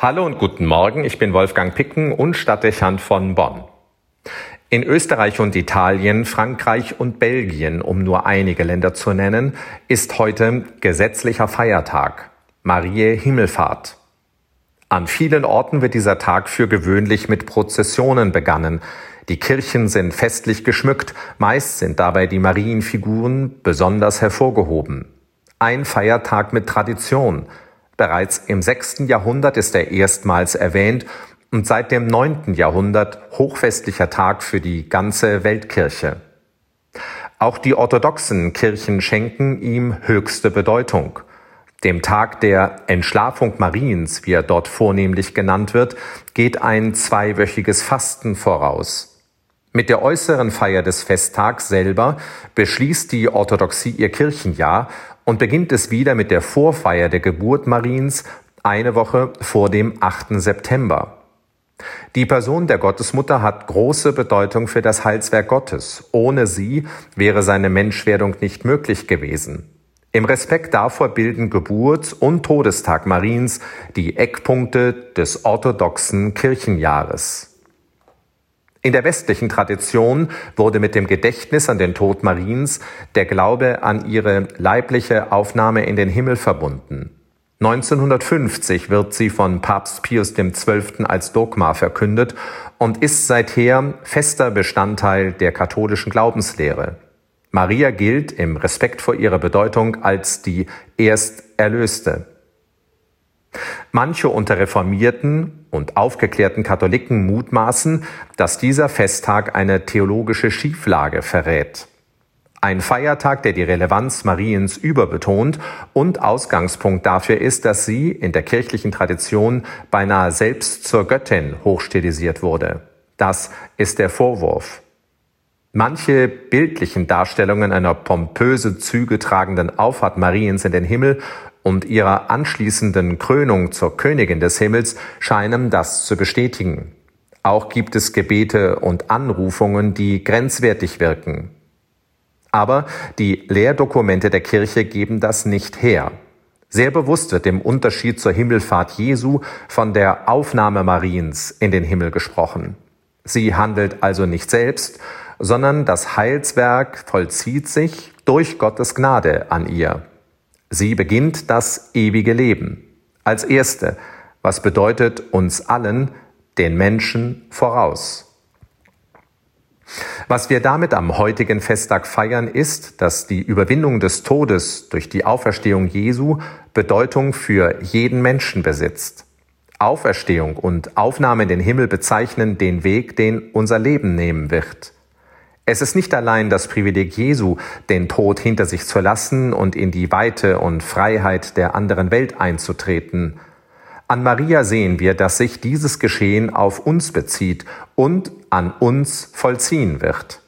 Hallo und guten Morgen, ich bin Wolfgang Picken und Stadtdechant von Bonn. In Österreich und Italien, Frankreich und Belgien, um nur einige Länder zu nennen, ist heute gesetzlicher Feiertag, Mariä Himmelfahrt. An vielen Orten wird dieser Tag für gewöhnlich mit Prozessionen begannen. Die Kirchen sind festlich geschmückt, meist sind dabei die Marienfiguren besonders hervorgehoben. Ein Feiertag mit Tradition, Bereits im sechsten Jahrhundert ist er erstmals erwähnt und seit dem neunten Jahrhundert hochfestlicher Tag für die ganze Weltkirche. Auch die orthodoxen Kirchen schenken ihm höchste Bedeutung. Dem Tag der Entschlafung Mariens, wie er dort vornehmlich genannt wird, geht ein zweiwöchiges Fasten voraus. Mit der äußeren Feier des Festtags selber beschließt die Orthodoxie ihr Kirchenjahr und beginnt es wieder mit der Vorfeier der Geburt Mariens eine Woche vor dem 8. September. Die Person der Gottesmutter hat große Bedeutung für das Heilswerk Gottes. Ohne sie wäre seine Menschwerdung nicht möglich gewesen. Im Respekt davor bilden Geburts- und Todestag Mariens die Eckpunkte des orthodoxen Kirchenjahres. In der westlichen Tradition wurde mit dem Gedächtnis an den Tod Mariens der Glaube an ihre leibliche Aufnahme in den Himmel verbunden. 1950 wird sie von Papst Pius XII. als Dogma verkündet und ist seither fester Bestandteil der katholischen Glaubenslehre. Maria gilt im Respekt vor ihrer Bedeutung als die Ersterlöste. Manche unter reformierten und aufgeklärten Katholiken mutmaßen, dass dieser Festtag eine theologische Schieflage verrät. Ein Feiertag, der die Relevanz Mariens überbetont und Ausgangspunkt dafür ist, dass sie in der kirchlichen Tradition beinahe selbst zur Göttin hochstilisiert wurde. Das ist der Vorwurf. Manche bildlichen Darstellungen einer pompöse Züge tragenden Auffahrt Mariens in den Himmel und ihrer anschließenden Krönung zur Königin des Himmels scheinen das zu bestätigen. Auch gibt es Gebete und Anrufungen, die grenzwertig wirken. Aber die Lehrdokumente der Kirche geben das nicht her. Sehr bewusst wird im Unterschied zur Himmelfahrt Jesu von der Aufnahme Mariens in den Himmel gesprochen. Sie handelt also nicht selbst, sondern das Heilswerk vollzieht sich durch Gottes Gnade an ihr. Sie beginnt das ewige Leben. Als erste, was bedeutet uns allen, den Menschen voraus. Was wir damit am heutigen Festtag feiern, ist, dass die Überwindung des Todes durch die Auferstehung Jesu Bedeutung für jeden Menschen besitzt. Auferstehung und Aufnahme in den Himmel bezeichnen den Weg, den unser Leben nehmen wird. Es ist nicht allein das Privileg Jesu, den Tod hinter sich zu lassen und in die Weite und Freiheit der anderen Welt einzutreten. An Maria sehen wir, dass sich dieses Geschehen auf uns bezieht und an uns vollziehen wird.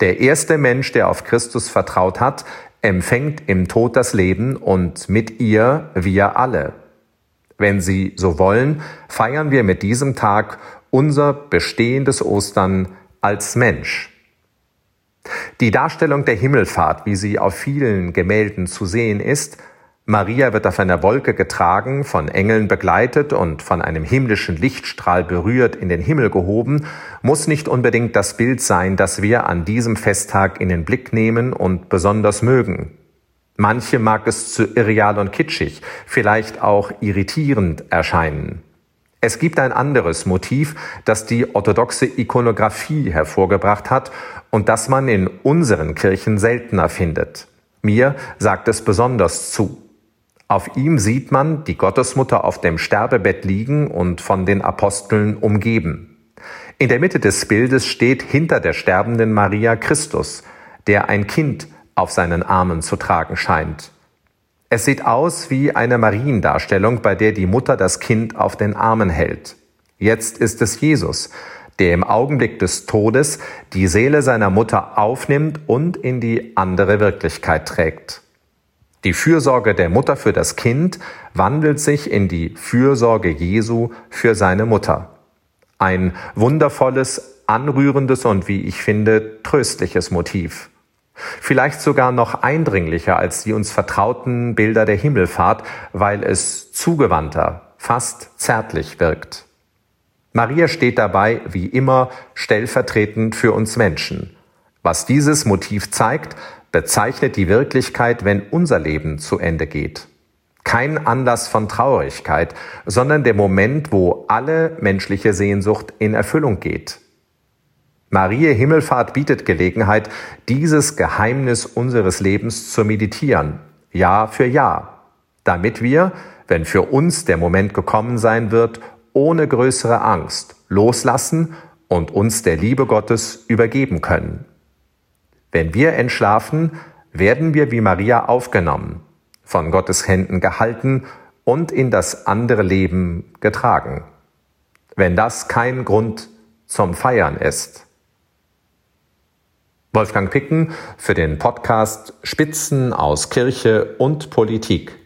Der erste Mensch, der auf Christus vertraut hat, empfängt im Tod das Leben und mit ihr wir alle. Wenn Sie so wollen, feiern wir mit diesem Tag unser bestehendes Ostern als Mensch. Die Darstellung der Himmelfahrt, wie sie auf vielen Gemälden zu sehen ist, Maria wird auf einer Wolke getragen, von Engeln begleitet und von einem himmlischen Lichtstrahl berührt in den Himmel gehoben, muss nicht unbedingt das Bild sein, das wir an diesem Festtag in den Blick nehmen und besonders mögen. Manche mag es zu irreal und kitschig, vielleicht auch irritierend erscheinen. Es gibt ein anderes Motiv, das die orthodoxe Ikonographie hervorgebracht hat und das man in unseren Kirchen seltener findet. Mir sagt es besonders zu. Auf ihm sieht man die Gottesmutter auf dem Sterbebett liegen und von den Aposteln umgeben. In der Mitte des Bildes steht hinter der sterbenden Maria Christus, der ein Kind auf seinen Armen zu tragen scheint. Es sieht aus wie eine Mariendarstellung, bei der die Mutter das Kind auf den Armen hält. Jetzt ist es Jesus, der im Augenblick des Todes die Seele seiner Mutter aufnimmt und in die andere Wirklichkeit trägt. Die Fürsorge der Mutter für das Kind wandelt sich in die Fürsorge Jesu für seine Mutter. Ein wundervolles, anrührendes und wie ich finde, tröstliches Motiv. Vielleicht sogar noch eindringlicher als die uns vertrauten Bilder der Himmelfahrt, weil es zugewandter, fast zärtlich wirkt. Maria steht dabei, wie immer, stellvertretend für uns Menschen. Was dieses Motiv zeigt, bezeichnet die Wirklichkeit, wenn unser Leben zu Ende geht. Kein Anlass von Traurigkeit, sondern der Moment, wo alle menschliche Sehnsucht in Erfüllung geht. Marie Himmelfahrt bietet Gelegenheit, dieses Geheimnis unseres Lebens zu meditieren, Jahr für Jahr, damit wir, wenn für uns der Moment gekommen sein wird, ohne größere Angst loslassen und uns der Liebe Gottes übergeben können. Wenn wir entschlafen, werden wir wie Maria aufgenommen, von Gottes Händen gehalten und in das andere Leben getragen. Wenn das kein Grund zum Feiern ist. Wolfgang Picken für den Podcast Spitzen aus Kirche und Politik.